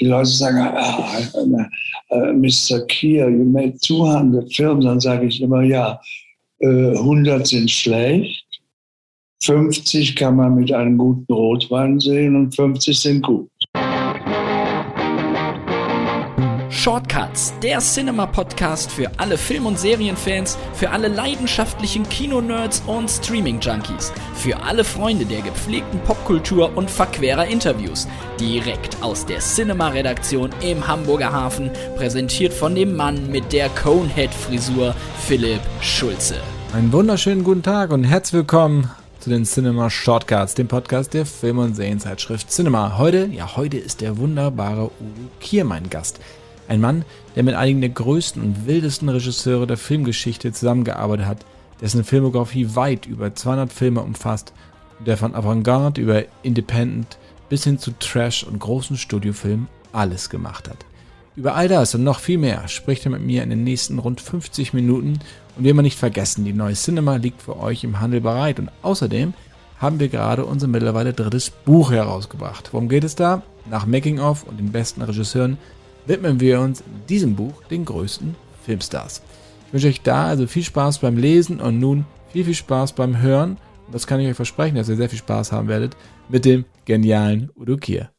die Leute sagen, ah, uh, Mr. Kier, you made 200 Filme, dann sage ich immer, ja, äh, 100 sind schlecht, 50 kann man mit einem guten Rotwein sehen und 50 sind gut. Shortcuts, der Cinema-Podcast für alle Film- und Serienfans, für alle leidenschaftlichen Kinonerds und Streaming-Junkies, für alle Freunde der gepflegten Popkultur und verquerer Interviews. Direkt aus der Cinema-Redaktion im Hamburger Hafen, präsentiert von dem Mann mit der Conehead-Frisur, Philipp Schulze. Einen wunderschönen guten Tag und herzlich willkommen zu den Cinema Shortcuts, dem Podcast der Film- und Serienzeitschrift Cinema. Heute, ja, heute ist der wunderbare Udo Kier mein Gast. Ein Mann, der mit einigen der größten und wildesten Regisseure der Filmgeschichte zusammengearbeitet hat, dessen Filmografie weit über 200 Filme umfasst und der von Avantgarde über Independent bis hin zu Trash und großen Studiofilmen alles gemacht hat. Über all das und noch viel mehr spricht er mit mir in den nächsten rund 50 Minuten und wir immer nicht vergessen, die neue Cinema liegt für euch im Handel bereit und außerdem haben wir gerade unser mittlerweile drittes Buch herausgebracht. Worum geht es da? Nach Making of und den besten Regisseuren widmen wir uns in diesem Buch den größten Filmstars. Ich wünsche euch da also viel Spaß beim Lesen und nun viel, viel Spaß beim Hören. Und das kann ich euch versprechen, dass ihr sehr viel Spaß haben werdet mit dem genialen Udo Kier.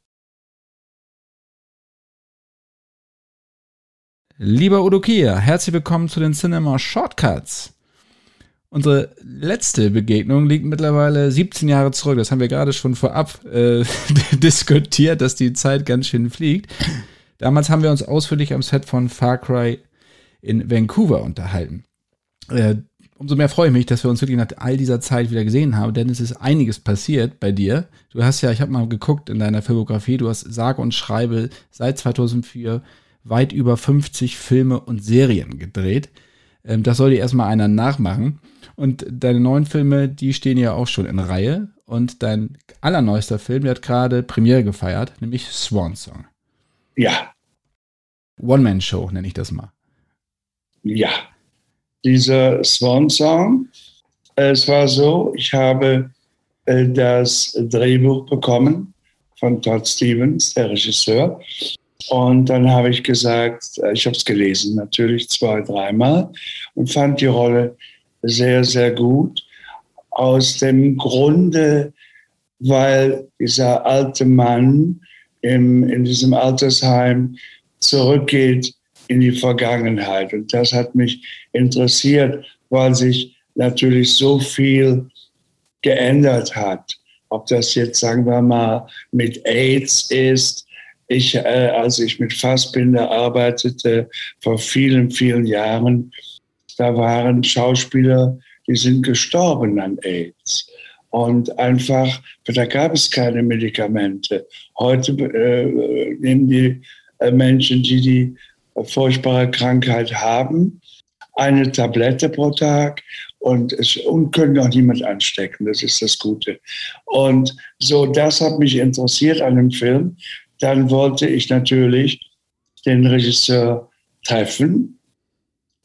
Lieber Udo Kier, herzlich willkommen zu den Cinema Shortcuts. Unsere letzte Begegnung liegt mittlerweile 17 Jahre zurück. Das haben wir gerade schon vorab äh, diskutiert, dass die Zeit ganz schön fliegt. Damals haben wir uns ausführlich am Set von Far Cry in Vancouver unterhalten. Äh, umso mehr freue ich mich, dass wir uns wirklich nach all dieser Zeit wieder gesehen haben, denn es ist einiges passiert bei dir. Du hast ja, ich habe mal geguckt in deiner Filmografie, du hast sage und schreibe seit 2004 weit über 50 Filme und Serien gedreht. Ähm, das soll dir erstmal einer nachmachen. Und deine neuen Filme, die stehen ja auch schon in Reihe. Und dein allerneuester Film, der hat gerade Premiere gefeiert, nämlich Swan Song. Ja. One-Man-Show nenne ich das mal. Ja. Dieser Swan-Song, es war so, ich habe äh, das Drehbuch bekommen von Todd Stevens, der Regisseur. Und dann habe ich gesagt, äh, ich habe es gelesen, natürlich zwei, dreimal und fand die Rolle sehr, sehr gut. Aus dem Grunde, weil dieser alte Mann im, in diesem Altersheim zurückgeht in die Vergangenheit. Und das hat mich interessiert, weil sich natürlich so viel geändert hat. Ob das jetzt, sagen wir mal, mit AIDS ist. Ich, äh, als ich mit Fassbinder arbeitete, vor vielen, vielen Jahren, da waren Schauspieler, die sind gestorben an AIDS. Und einfach, da gab es keine Medikamente. Heute äh, nehmen die äh, Menschen, die die furchtbare Krankheit haben, eine Tablette pro Tag und, es, und können auch niemand anstecken. Das ist das Gute. Und so, das hat mich interessiert an dem Film. Dann wollte ich natürlich den Regisseur treffen.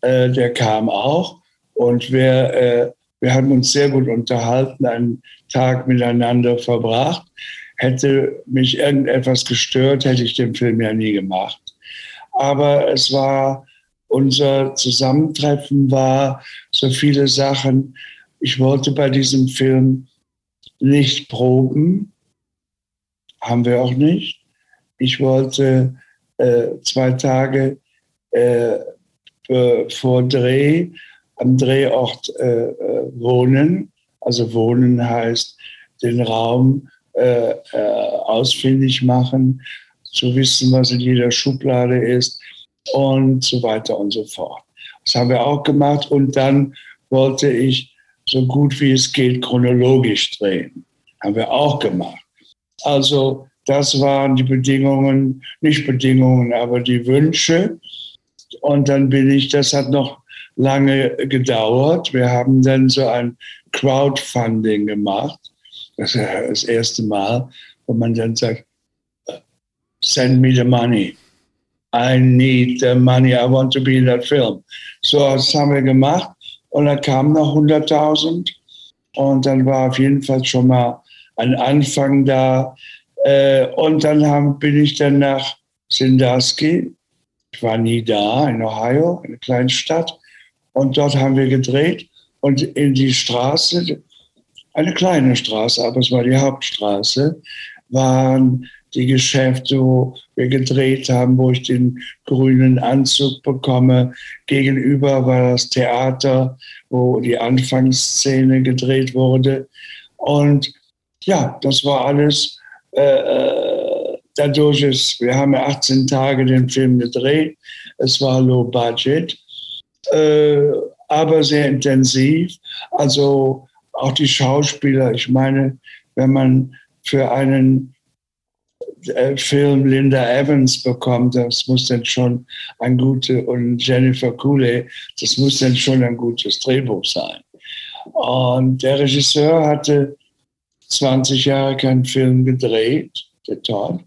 Äh, der kam auch. Und wir äh, wir haben uns sehr gut unterhalten, einen Tag miteinander verbracht. Hätte mich irgendetwas gestört, hätte ich den Film ja nie gemacht. Aber es war, unser Zusammentreffen war so viele Sachen. Ich wollte bei diesem Film nicht proben, haben wir auch nicht. Ich wollte äh, zwei Tage äh, vor Dreh am Drehort äh, äh, wohnen. Also wohnen heißt den Raum äh, äh, ausfindig machen, zu wissen, was in jeder Schublade ist und so weiter und so fort. Das haben wir auch gemacht und dann wollte ich so gut wie es geht chronologisch drehen. Haben wir auch gemacht. Also das waren die Bedingungen, nicht Bedingungen, aber die Wünsche. Und dann bin ich, das hat noch lange gedauert. Wir haben dann so ein Crowdfunding gemacht. Das ist das erste Mal, wo man dann sagt, send me the money. I need the money. I want to be in that film. So, das haben wir gemacht. Und dann kamen noch 100.000. Und dann war auf jeden Fall schon mal ein Anfang da. Äh, und dann bin ich dann nach Sandusky. Ich war nie da, in Ohio, eine kleine Stadt. Und dort haben wir gedreht. Und in die Straße, eine kleine Straße, aber es war die Hauptstraße, waren die Geschäfte, wo wir gedreht haben, wo ich den grünen Anzug bekomme. Gegenüber war das Theater, wo die Anfangsszene gedreht wurde. Und ja, das war alles. Äh, äh dadurch ist, wir haben 18 Tage den Film gedreht. Es war low budget, äh, aber sehr intensiv. Also auch die Schauspieler. Ich meine, wenn man für einen äh, Film Linda Evans bekommt, das muss dann schon ein gutes, und Jennifer Cooley, das muss dann schon ein gutes Drehbuch sein. Und der Regisseur hatte 20 Jahre keinen Film gedreht, der Todd.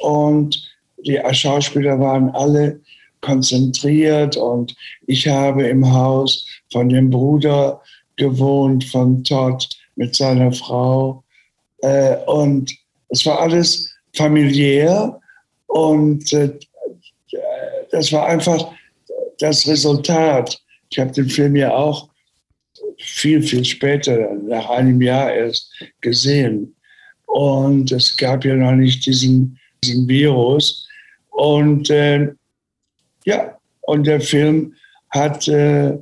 Und die Schauspieler waren alle konzentriert und ich habe im Haus von dem Bruder gewohnt, von Todd mit seiner Frau. Äh, und es war alles familiär und äh, das war einfach das Resultat. Ich habe den Film ja auch viel, viel später, nach einem Jahr erst gesehen. Und es gab ja noch nicht diesen, diesen Virus. Und äh, ja, und der Film hat äh,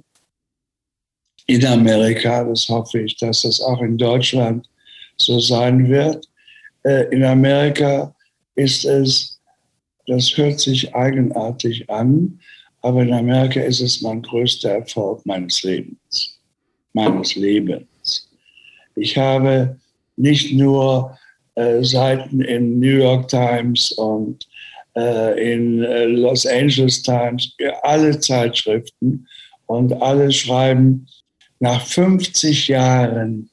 in Amerika, das hoffe ich, dass das auch in Deutschland so sein wird, äh, in Amerika ist es, das hört sich eigenartig an, aber in Amerika ist es mein größter Erfolg meines Lebens. Meines Lebens. Ich habe nicht nur äh, Seiten in New York Times und in äh, Los Angeles Times, alle Zeitschriften und alle schreiben, nach 50 Jahren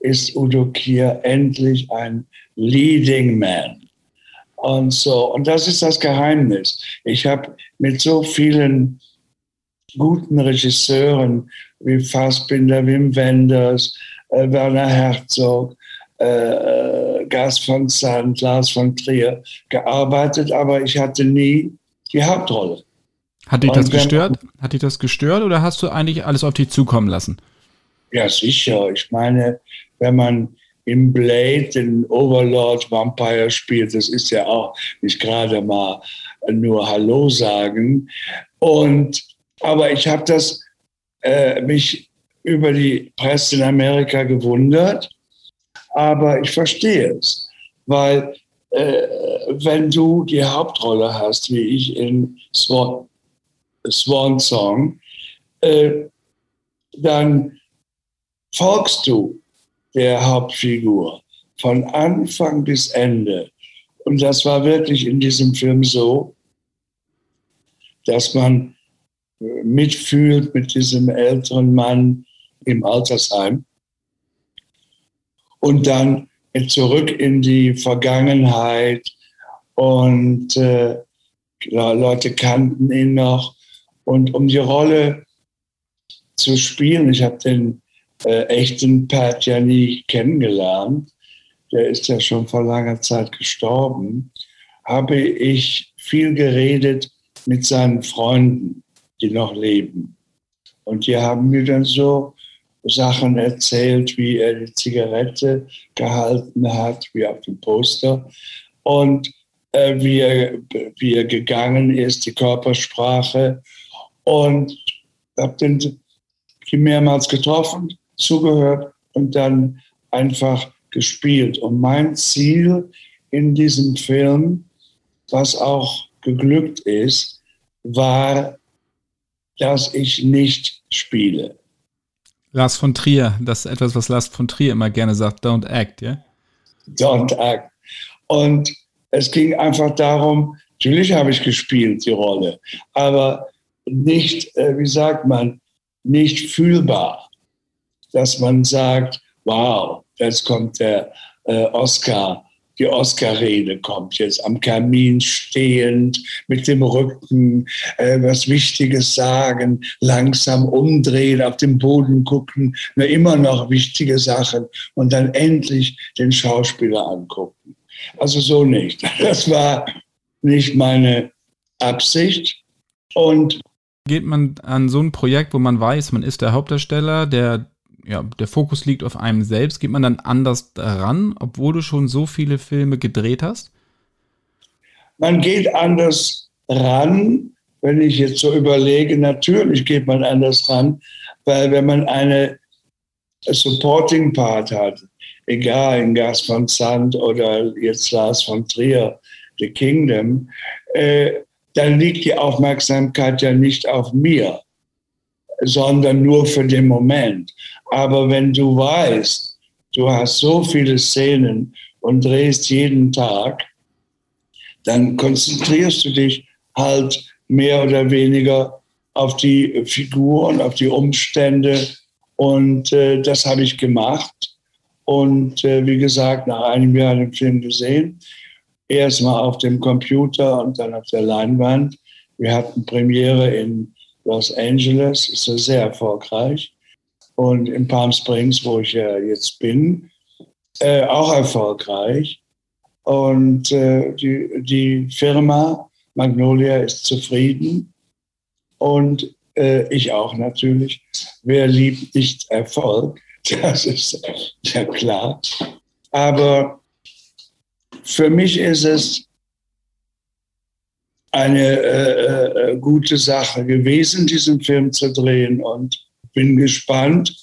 ist Udo Kier endlich ein Leading Man. Und so, und das ist das Geheimnis. Ich habe mit so vielen guten Regisseuren wie Fassbinder, Wim Wenders, äh, Werner Herzog, äh, äh Gas von Sand, Lars von Trier gearbeitet, aber ich hatte nie die Hauptrolle. Hat dich das gestört? Hat dich das gestört oder hast du eigentlich alles auf dich zukommen lassen? Ja, sicher. Ich meine, wenn man im Blade den Overlord Vampire spielt, das ist ja auch nicht gerade mal nur Hallo sagen. Und aber ich habe das äh, mich über die Presse in Amerika gewundert, aber ich verstehe es, weil äh, wenn du die Hauptrolle hast, wie ich in Swan, Swan Song, äh, dann folgst du der Hauptfigur von Anfang bis Ende. Und das war wirklich in diesem Film so, dass man mitfühlt mit diesem älteren Mann im Altersheim und dann zurück in die Vergangenheit. Und äh, Leute kannten ihn noch. Und um die Rolle zu spielen, ich habe den äh, echten Pat ja nie kennengelernt, der ist ja schon vor langer Zeit gestorben, habe ich viel geredet mit seinen Freunden, die noch leben. Und die haben mir dann so Sachen erzählt, wie er die Zigarette gehalten hat, wie auf dem Poster. Und äh, wie, er, wie er gegangen ist, die Körpersprache. Und habe den mehrmals getroffen zugehört und dann einfach gespielt. Und mein Ziel in diesem Film, was auch geglückt ist, war, dass ich nicht spiele. Lars von Trier, das ist etwas, was Lars von Trier immer gerne sagt, don't act, ja? Yeah? Don't act. Und es ging einfach darum, natürlich habe ich gespielt, die Rolle, aber nicht, äh, wie sagt man, nicht fühlbar dass man sagt, wow, jetzt kommt der äh, Oscar, die Oscar-Rede kommt jetzt am Kamin stehend, mit dem Rücken, äh, was Wichtiges sagen, langsam umdrehen, auf den Boden gucken, nur immer noch wichtige Sachen und dann endlich den Schauspieler angucken. Also so nicht. Das war nicht meine Absicht. Und geht man an so ein Projekt, wo man weiß, man ist der Hauptdarsteller, der, ja, der Fokus liegt auf einem selbst, geht man dann anders daran, obwohl du schon so viele Filme gedreht hast? Man geht anders ran, wenn ich jetzt so überlege, natürlich geht man anders ran, weil wenn man eine Supporting Part hat, egal in Gas von Sand oder jetzt Lars von Trier, The Kingdom, äh, dann liegt die Aufmerksamkeit ja nicht auf mir, sondern nur für den Moment. Aber wenn du weißt, du hast so viele Szenen und drehst jeden Tag, dann konzentrierst du dich halt mehr oder weniger auf die Figuren, auf die Umstände. Und äh, das habe ich gemacht. Und äh, wie gesagt, nach einem Jahr den Film gesehen erstmal auf dem Computer und dann auf der Leinwand. Wir hatten Premiere in Los Angeles, ist ja sehr erfolgreich. Und in Palm Springs, wo ich ja jetzt bin, äh, auch erfolgreich. Und äh, die, die Firma Magnolia ist zufrieden und äh, ich auch natürlich. Wer liebt nicht Erfolg? Das ist ja klar. Aber für mich ist es eine äh, äh, gute Sache gewesen, diesen Film zu drehen und bin gespannt,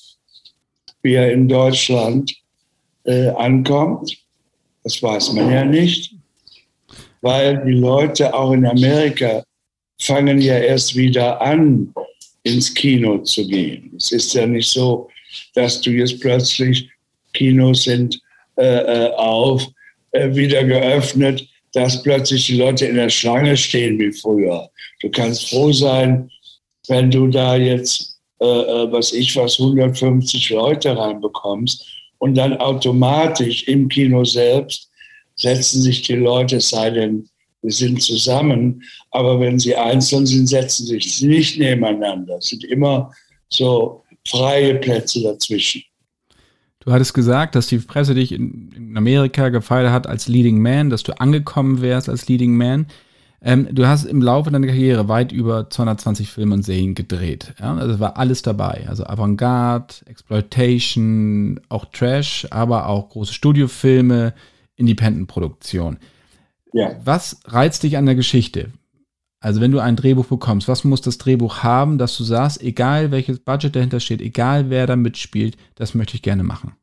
wie er in Deutschland äh, ankommt. Das weiß man ja nicht, weil die Leute auch in Amerika fangen ja erst wieder an, ins Kino zu gehen. Es ist ja nicht so, dass du jetzt plötzlich Kinos sind äh, äh auf, äh, wieder geöffnet, dass plötzlich die Leute in der Schlange stehen wie früher. Du kannst froh sein, wenn du da jetzt, äh, äh was ich was, 150 Leute reinbekommst und dann automatisch im Kino selbst setzen sich die Leute, es sei denn, wir sind zusammen, aber wenn sie einzeln sind, setzen sich nicht nebeneinander. Es sind immer so freie Plätze dazwischen. Du hattest gesagt, dass die Presse dich in, in Amerika gefeiert hat als Leading Man, dass du angekommen wärst als Leading Man. Ähm, du hast im Laufe deiner Karriere weit über 220 Filme und Serien gedreht. Ja? Also war alles dabei. Also Avantgarde, Exploitation, auch Trash, aber auch große Studiofilme, Independent-Produktion. Ja. Was reizt dich an der Geschichte? Also wenn du ein Drehbuch bekommst, was muss das Drehbuch haben, dass du sagst, egal welches Budget dahinter steht, egal wer da mitspielt, das möchte ich gerne machen?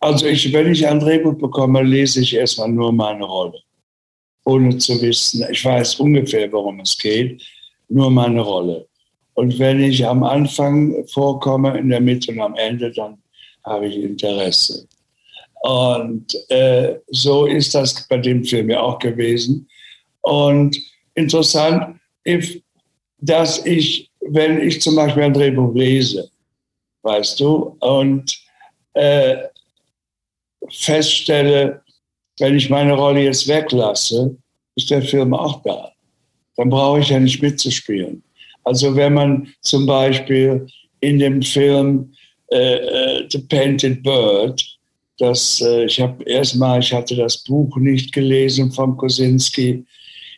Also ich, wenn ich ein Drehbuch bekomme, lese ich erstmal nur meine Rolle. Ohne zu wissen, ich weiß ungefähr, worum es geht, nur meine Rolle. Und wenn ich am Anfang vorkomme, in der Mitte und am Ende, dann habe ich Interesse. Und äh, so ist das bei dem Film ja auch gewesen. Und interessant, if, dass ich, wenn ich zum Beispiel ein Drehbuch lese, weißt du, und äh, feststelle, wenn ich meine Rolle jetzt weglasse, ist der Film auch da. Dann brauche ich ja nicht mitzuspielen. Also wenn man zum Beispiel in dem Film äh, äh The Painted Bird, das, äh, ich habe erstmal, ich hatte das Buch nicht gelesen von Kosinski,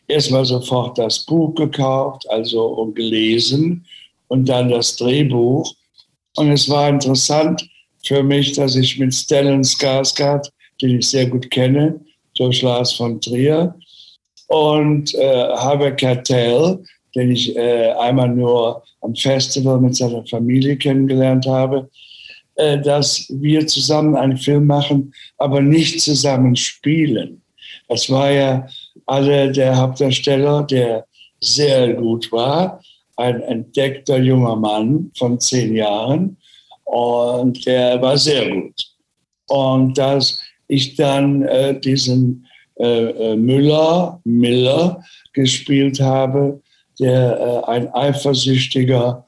erstmal sofort das Buch gekauft, also und gelesen und dann das Drehbuch. Und es war interessant für mich, dass ich mit Stellan Skarsgård, den ich sehr gut kenne, durch Lars von Trier, und äh, Harvey Keitel, den ich äh, einmal nur am Festival mit seiner Familie kennengelernt habe, äh, dass wir zusammen einen Film machen, aber nicht zusammen spielen. Das war ja alle der Hauptdarsteller, der sehr gut war, ein entdeckter junger Mann von zehn Jahren und der war sehr gut. Und dass ich dann äh, diesen äh, äh Müller, Miller gespielt habe, der äh, ein eifersüchtiger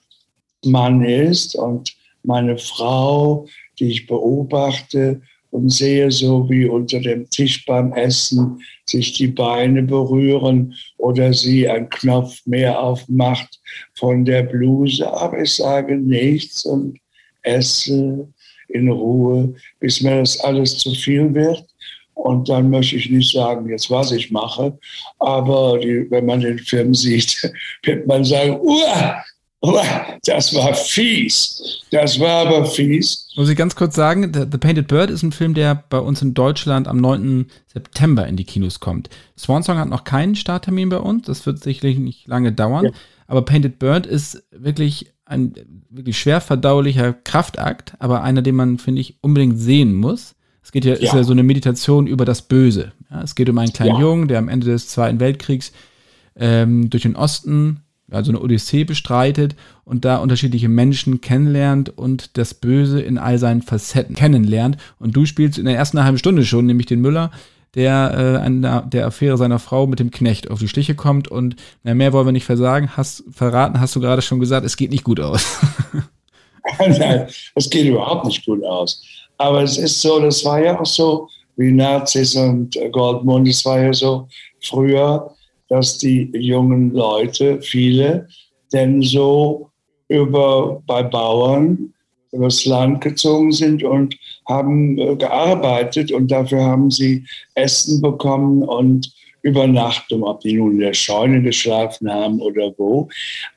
Mann ist und meine Frau, die ich beobachte, und sehe so wie unter dem Tisch beim Essen sich die Beine berühren oder sie einen Knopf mehr aufmacht von der Bluse. Aber ich sage nichts und esse in Ruhe, bis mir das alles zu viel wird. Und dann möchte ich nicht sagen, jetzt was ich mache, aber die, wenn man den Film sieht, wird man sagen, uah, das war fies. Das war aber fies. Muss ich ganz kurz sagen, The Painted Bird ist ein Film, der bei uns in Deutschland am 9. September in die Kinos kommt. Swan Song hat noch keinen Starttermin bei uns. Das wird sicherlich nicht lange dauern. Ja. Aber Painted Bird ist wirklich ein wirklich schwer verdaulicher Kraftakt, aber einer, den man, finde ich, unbedingt sehen muss. Es geht ja, ja. ist ja so eine Meditation über das Böse. Ja, es geht um einen kleinen ja. Jungen, der am Ende des Zweiten Weltkriegs ähm, durch den Osten also eine Odyssee bestreitet und da unterschiedliche Menschen kennenlernt und das Böse in all seinen Facetten kennenlernt. Und du spielst in der ersten halben Stunde schon, nämlich den Müller, der äh, an der Affäre seiner Frau mit dem Knecht auf die Stiche kommt. Und na, mehr wollen wir nicht versagen. Hast, verraten, hast du gerade schon gesagt, es geht nicht gut aus. Nein, es geht überhaupt nicht gut aus. Aber es ist so, das war ja auch so wie Nazis und Goldmund, es war ja so früher, dass die jungen Leute, viele, denn so über, bei Bauern übers Land gezogen sind und haben äh, gearbeitet und dafür haben sie Essen bekommen und Übernachtung, ob die nun in der Scheune geschlafen haben oder wo.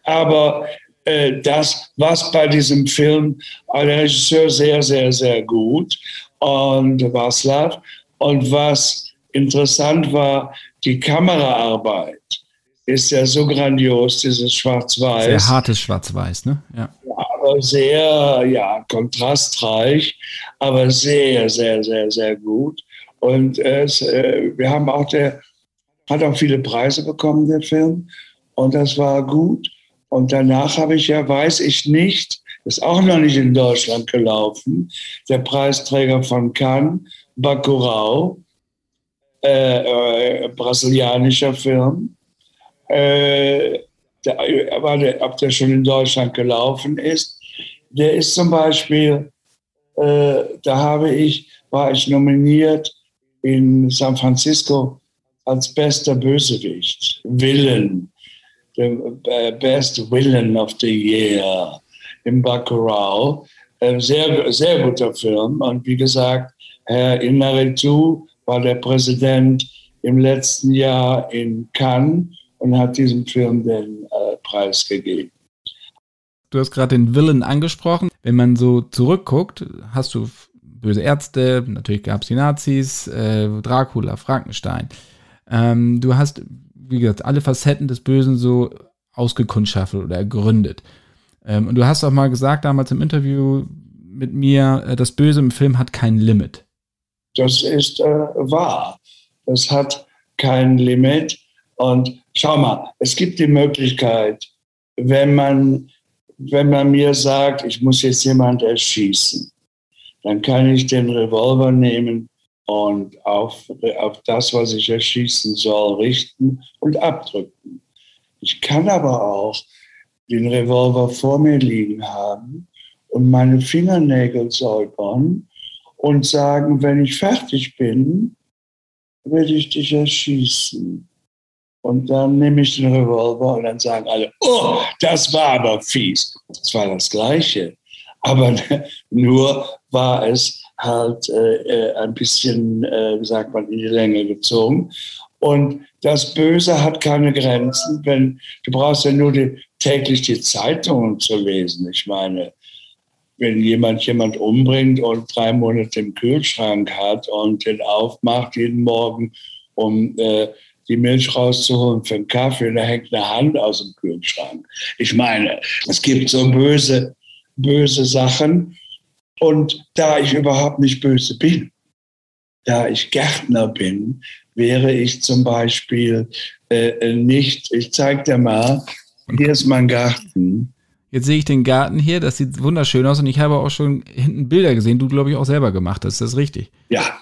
Aber äh, das, was bei diesem Film, der Regisseur sehr, sehr, sehr gut und Václav und was interessant war, die Kameraarbeit ist ja so grandios, dieses Schwarz-Weiß. Sehr hartes Schwarz-Weiß, ne? Ja. Sehr, ja, kontrastreich, aber sehr, sehr, sehr, sehr gut. Und es, äh, wir haben auch, der hat auch viele Preise bekommen, der Film. Und das war gut. Und danach habe ich ja, weiß ich nicht, ist auch noch nicht in Deutschland gelaufen, der Preisträger von Cannes, Bacurau, äh, äh, brasilianischer Film. Äh, der, der, ob der schon in Deutschland gelaufen ist. Der ist zum Beispiel, äh, da habe ich, war ich nominiert in San Francisco als bester Bösewicht, Villain, the best Villain of the Year im Bacurau. Äh, sehr, sehr guter Film und wie gesagt, Herr Inaritu war der Präsident im letzten Jahr in Cannes und hat diesem Film den äh, Preis gegeben. Du hast gerade den Villain angesprochen. Wenn man so zurückguckt, hast du böse Ärzte, natürlich gab es die Nazis, äh, Dracula, Frankenstein. Ähm, du hast, wie gesagt, alle Facetten des Bösen so ausgekundschaftet oder ergründet. Ähm, und du hast auch mal gesagt damals im Interview mit mir, äh, das Böse im Film hat kein Limit. Das ist äh, wahr. Es hat kein Limit. Und schau mal, es gibt die Möglichkeit, wenn man, wenn man mir sagt, ich muss jetzt jemand erschießen, dann kann ich den Revolver nehmen und auf, auf das, was ich erschießen soll, richten und abdrücken. Ich kann aber auch den Revolver vor mir liegen haben und meine Fingernägel säubern und sagen, wenn ich fertig bin, werde ich dich erschießen. Und dann nehme ich den Revolver und dann sagen alle, oh, das war aber fies. Das war das Gleiche. Aber nur war es halt äh, äh, ein bisschen, äh, wie sagt man, in die Länge gezogen. Und das Böse hat keine Grenzen. Wenn, du brauchst ja nur die, täglich die Zeitungen zu lesen. Ich meine, wenn jemand jemand umbringt und drei Monate im Kühlschrank hat und den aufmacht jeden Morgen, um äh, die Milch rauszuholen für einen Kaffee, da hängt eine Hand aus dem Kühlschrank. Ich meine, es gibt so böse, böse Sachen. Und da ich überhaupt nicht böse bin, da ich Gärtner bin, wäre ich zum Beispiel äh, nicht, ich zeige dir mal, hier ist mein Garten. Jetzt sehe ich den Garten hier, das sieht wunderschön aus und ich habe auch schon hinten Bilder gesehen, du glaube ich auch selber gemacht hast, ist das richtig? Ja.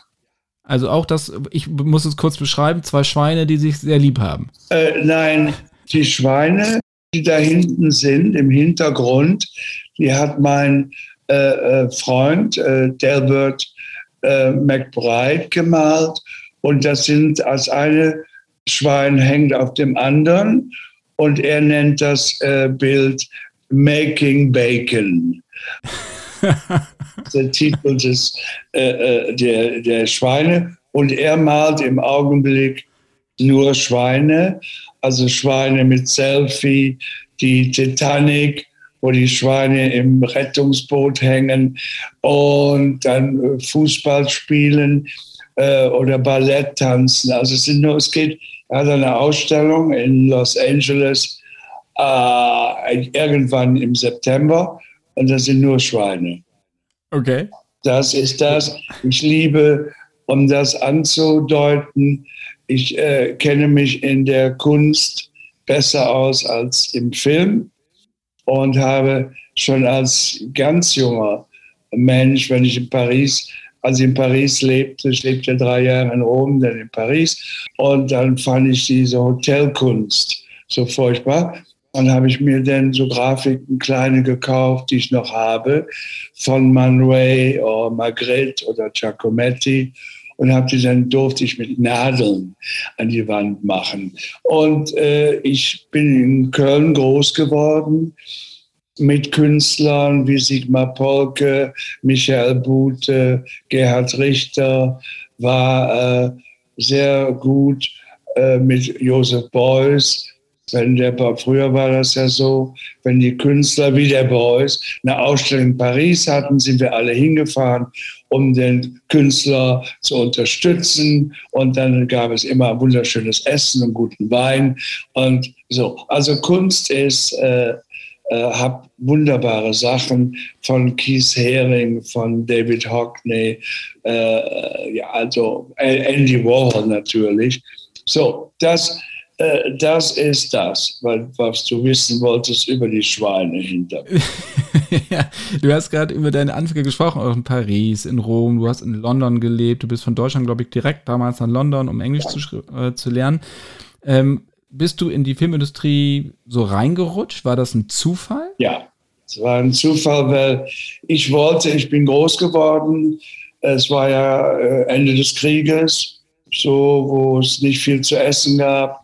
Also auch das, ich muss es kurz beschreiben, zwei Schweine, die sich sehr lieb haben. Äh, nein, die Schweine, die da hinten sind, im Hintergrund, die hat mein äh, äh Freund äh, Delbert äh, McBride gemalt und das sind als eine Schwein hängt auf dem anderen und er nennt das äh, Bild Making Bacon. der Titel des, äh, äh, der, der Schweine. Und er malt im Augenblick nur Schweine, also Schweine mit Selfie, die Titanic, wo die Schweine im Rettungsboot hängen und dann Fußball spielen äh, oder Ballett tanzen. Also es, sind nur, es geht, er hat eine Ausstellung in Los Angeles äh, irgendwann im September und das sind nur Schweine. Okay. Das ist das. Ich liebe, um das anzudeuten, ich äh, kenne mich in der Kunst besser aus als im Film und habe schon als ganz junger Mensch, wenn ich in Paris, als ich in Paris lebte, ich lebte drei Jahre in Rom, dann in Paris, und dann fand ich diese Hotelkunst so furchtbar. Dann habe ich mir dann so Grafiken kleine gekauft, die ich noch habe, von Man Ray oder Magritte oder Giacometti und habe die dann durfte ich mit Nadeln an die Wand machen. Und äh, ich bin in Köln groß geworden mit Künstlern wie Sigmar Polke, Michael Bute, Gerhard Richter, war äh, sehr gut äh, mit Josef Beuys wenn der, früher war das ja so, wenn die Künstler wie der Beuys eine Ausstellung in Paris hatten, sind wir alle hingefahren, um den Künstler zu unterstützen. Und dann gab es immer wunderschönes Essen und guten Wein. Und so, also Kunst ist, äh, äh, habe wunderbare Sachen von Keith Haring, von David Hockney, äh, ja, also Andy Warhol natürlich. So, das äh, das ist das, was du wissen wolltest über die Schweine hinter mir. ja, du hast gerade über deine Anfänge gesprochen, auch in Paris, in Rom, du hast in London gelebt, du bist von Deutschland, glaube ich, direkt damals nach London, um Englisch zu, äh, zu lernen. Ähm, bist du in die Filmindustrie so reingerutscht? War das ein Zufall? Ja, es war ein Zufall, weil ich wollte, ich bin groß geworden. Es war ja äh, Ende des Krieges, so wo es nicht viel zu essen gab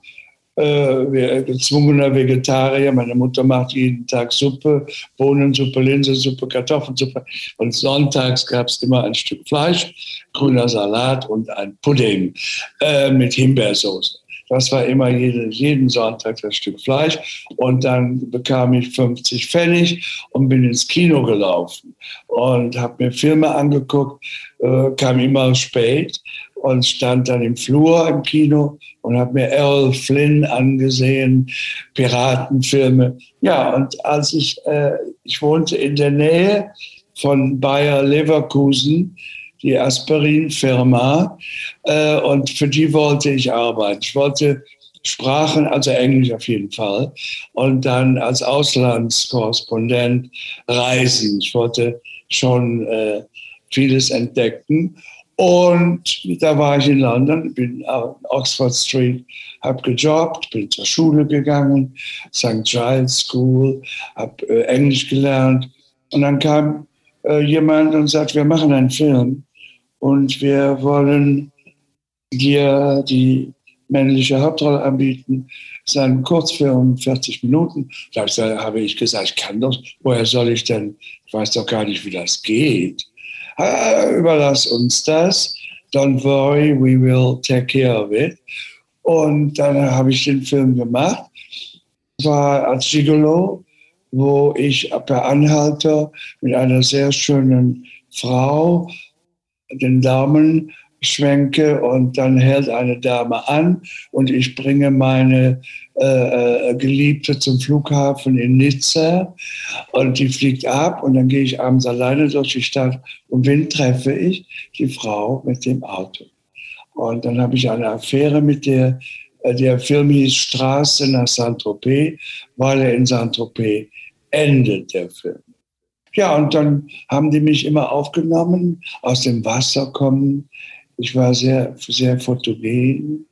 äh, gezwungener Vegetarier. Meine Mutter macht jeden Tag Suppe, Bohnensuppe, Linsensuppe, Kartoffelsuppe. Und sonntags gab es immer ein Stück Fleisch, grüner Salat und ein Pudding äh, mit Himbeersoße. Das war immer jeden, jeden Sonntag das Stück Fleisch. Und dann bekam ich 50 Pfennig und bin ins Kino gelaufen und habe mir Filme angeguckt, äh, kam immer spät und stand dann im Flur im Kino und habe mir Errol Flynn angesehen, Piratenfilme. Ja, und als ich, äh, ich wohnte in der Nähe von Bayer Leverkusen, die Aspirin-Firma, äh, und für die wollte ich arbeiten. Ich wollte Sprachen, also Englisch auf jeden Fall, und dann als Auslandskorrespondent reisen. Ich wollte schon äh, vieles entdecken. Und da war ich in London, bin auf Oxford Street, habe gejobbt, bin zur Schule gegangen, St. Giles School, habe äh, Englisch gelernt. Und dann kam äh, jemand und sagt, wir machen einen Film und wir wollen dir die männliche Hauptrolle anbieten. Es ist ein Kurzfilm, 40 Minuten. Da habe ich gesagt, ich kann doch, woher soll ich denn, ich weiß doch gar nicht, wie das geht überlass uns das. Don't worry, we will take care of it. Und dann habe ich den Film gemacht. Es war als Gigolo, wo ich per Anhalter mit einer sehr schönen Frau den Daumen schwenke und dann hält eine Dame an und ich bringe meine äh, äh, Geliebte zum Flughafen in Nizza und die fliegt ab und dann gehe ich abends alleine durch die Stadt und wen treffe ich? Die Frau mit dem Auto. Und dann habe ich eine Affäre mit der, äh, der Film hieß Straße nach Saint-Tropez, weil er in Saint-Tropez endet, der Film. Ja, und dann haben die mich immer aufgenommen, aus dem Wasser kommen, ich war sehr, sehr fotogen.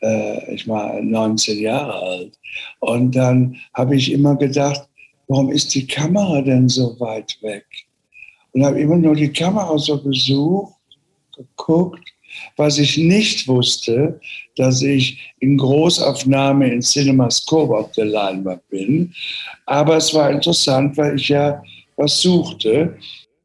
Äh, ich war 19 Jahre alt. Und dann habe ich immer gedacht, warum ist die Kamera denn so weit weg? Und habe immer nur die Kamera so gesucht, geguckt. Was ich nicht wusste, dass ich in Großaufnahme in CinemaScope auf der Leinwand bin. Aber es war interessant, weil ich ja was suchte.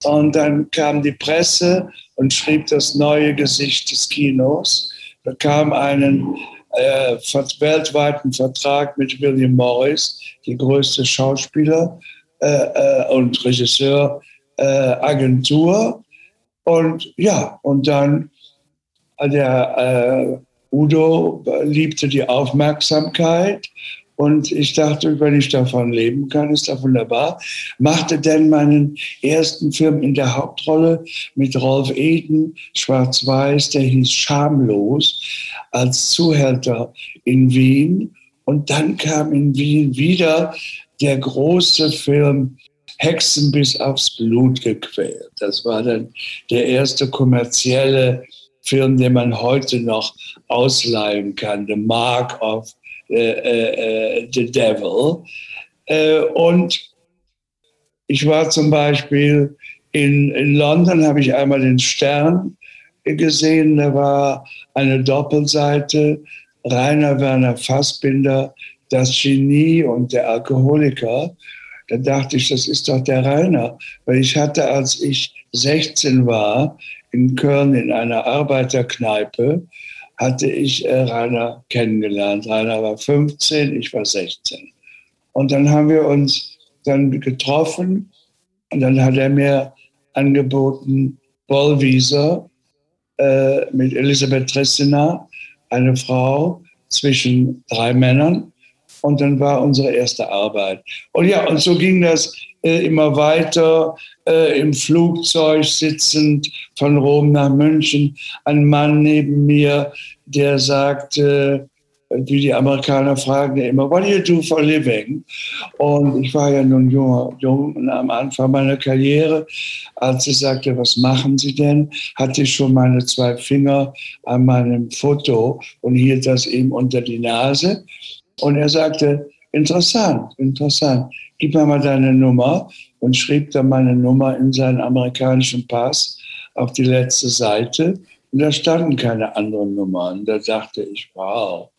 Und dann kam die Presse und schrieb das neue Gesicht des Kinos, bekam einen äh, weltweiten Vertrag mit William Morris, die größte Schauspieler äh, äh, und Regisseur äh. Und ja, und dann der äh, Udo liebte die Aufmerksamkeit und ich dachte, wenn ich davon leben kann, ist das wunderbar. Machte dann meinen ersten Film in der Hauptrolle mit Rolf Eden, schwarz-weiß, der hieß Schamlos, als Zuhälter in Wien. Und dann kam in Wien wieder der große Film Hexen bis aufs Blut gequält. Das war dann der erste kommerzielle Film, den man heute noch ausleihen kann, The Mark of äh, äh, äh, The Devil. Äh, und ich war zum Beispiel in, in London, habe ich einmal den Stern gesehen, da war eine Doppelseite, Rainer Werner Fassbinder, das Genie und der Alkoholiker. Da dachte ich, das ist doch der Rainer, weil ich hatte, als ich 16 war, in Köln in einer Arbeiterkneipe, hatte ich äh, Rainer kennengelernt. Rainer war 15, ich war 16. Und dann haben wir uns dann getroffen und dann hat er mir angeboten, Bollwieser äh, mit Elisabeth Tressina, eine Frau zwischen drei Männern. Und dann war unsere erste Arbeit. Und ja, und so ging das äh, immer weiter äh, im Flugzeug sitzend von Rom nach München. Ein Mann neben mir, der sagte, wie die Amerikaner fragen ja immer, what do you do for a living? Und ich war ja nun jung, jung am Anfang meiner Karriere. Als ich sagte, was machen Sie denn, hatte ich schon meine zwei Finger an meinem Foto und hielt das ihm unter die Nase. Und er sagte, interessant, interessant gib mir mal deine Nummer und schrieb dann meine Nummer in seinen amerikanischen Pass auf die letzte Seite und da standen keine anderen Nummern. Da dachte ich, wow.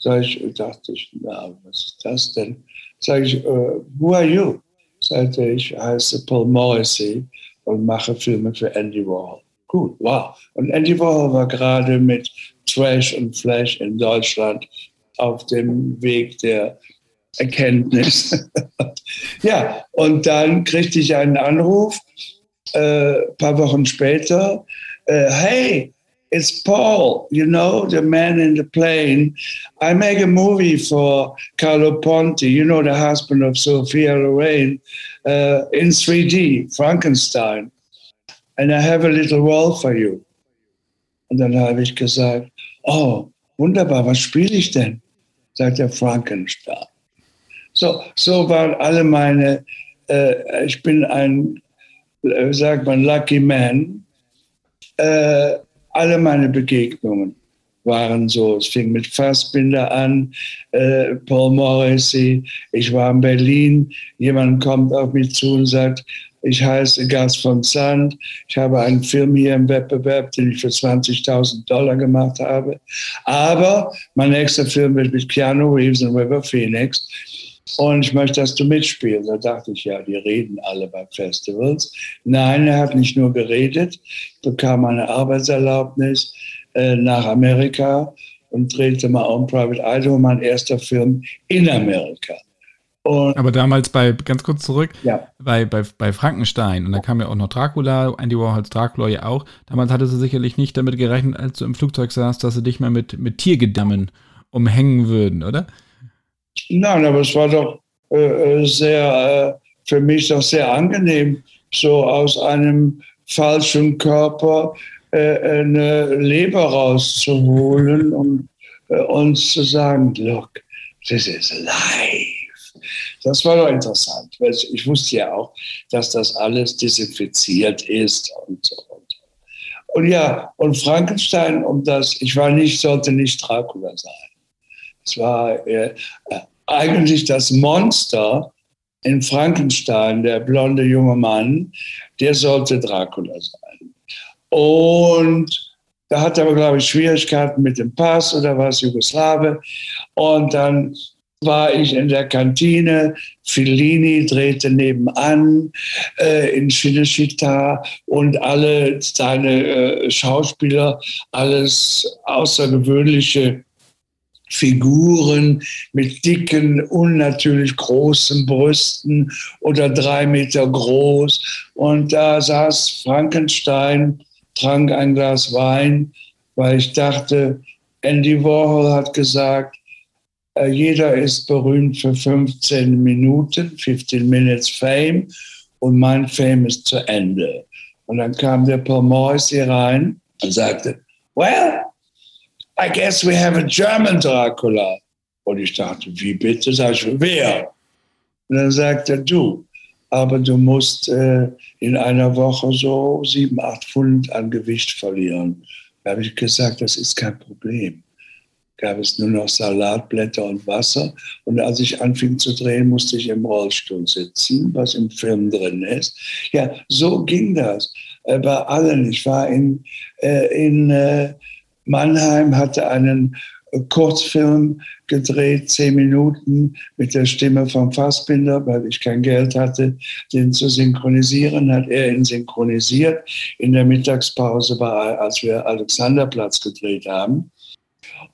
Sag ich, dachte ich, na, was ist das denn? Sag ich, uh, who are you? Sagte ich, heiße Paul Morrissey und mache Filme für Andy Warhol. Gut, wow. Und Andy Warhol war gerade mit Trash und Flash in Deutschland auf dem Weg der Erkenntnis. ja, und dann kriegte ich einen Anruf, äh, paar Wochen später, äh, hey, it's Paul, you know, the man in the plane. I make a movie for Carlo Ponti, you know, the husband of Sophia Loren, uh, in 3D, Frankenstein. And I have a little role for you. Und dann habe ich gesagt, oh, wunderbar, was spiele ich denn? Sagt er Frankenstein. So, so waren alle meine, äh, ich bin ein, äh, sagt man, Lucky Man. Äh, alle meine Begegnungen waren so. Es fing mit Fassbinder an, äh, Paul Morrissey. Ich war in Berlin. Jemand kommt auf mich zu und sagt, ich heiße Gas von Sand. Ich habe einen Film hier im Wettbewerb, den ich für 20.000 Dollar gemacht habe. Aber mein nächster Film wird mit Keanu Reeves und River Phoenix. Und ich möchte, dass du mitspielst. Da dachte ich, ja, die reden alle bei Festivals. Nein, er hat nicht nur geredet, bekam eine Arbeitserlaubnis äh, nach Amerika und drehte mal On Private Idaho, mein erster Film in Amerika. Und Aber damals bei, ganz kurz zurück, ja. bei, bei, bei Frankenstein, und da kam ja auch noch Dracula, Andy Warhols Dracula ja auch. Damals hattest du sicherlich nicht damit gerechnet, als du im Flugzeug saßt, dass sie dich mal mit, mit Tiergedammen umhängen würden, oder? Nein, aber es war doch äh, äh, sehr, äh, für mich doch sehr angenehm, so aus einem falschen Körper äh, eine Leber rauszuholen und äh, uns zu sagen, look, this is life. Das war doch interessant, weil ich wusste ja auch, dass das alles desinfiziert ist und so. Und, und ja, und Frankenstein, um das, ich war nicht, sollte nicht Dracula sein. Es war äh, eigentlich das Monster in Frankenstein, der blonde junge Mann, der sollte Dracula sein. Und da hat er aber, glaube ich, Schwierigkeiten mit dem Pass oder was, Jugoslawe. Und dann war ich in der Kantine, Fellini drehte nebenan äh, in Cinecittà und alle seine äh, Schauspieler, alles außergewöhnliche Figuren mit dicken, unnatürlich großen Brüsten oder drei Meter groß. Und da saß Frankenstein, trank ein Glas Wein, weil ich dachte, Andy Warhol hat gesagt, äh, jeder ist berühmt für 15 Minuten, 15 Minutes Fame und mein Fame ist zu Ende. Und dann kam der Paul Morrissey rein und sagte, well, I guess we have a German Dracula. Und ich dachte, wie bitte? Sag ich, wer? Und dann sagte er, du, aber du musst äh, in einer Woche so sieben, acht Pfund an Gewicht verlieren. Da habe ich gesagt, das ist kein Problem. Gab es nur noch Salatblätter und Wasser. Und als ich anfing zu drehen, musste ich im Rollstuhl sitzen, was im Film drin ist. Ja, so ging das äh, bei allen. Ich war in, äh, in äh, Mannheim hatte einen Kurzfilm gedreht, zehn Minuten mit der Stimme von Fassbinder, weil ich kein Geld hatte, den zu synchronisieren, hat er ihn synchronisiert in der Mittagspause, bei, als wir Alexanderplatz gedreht haben.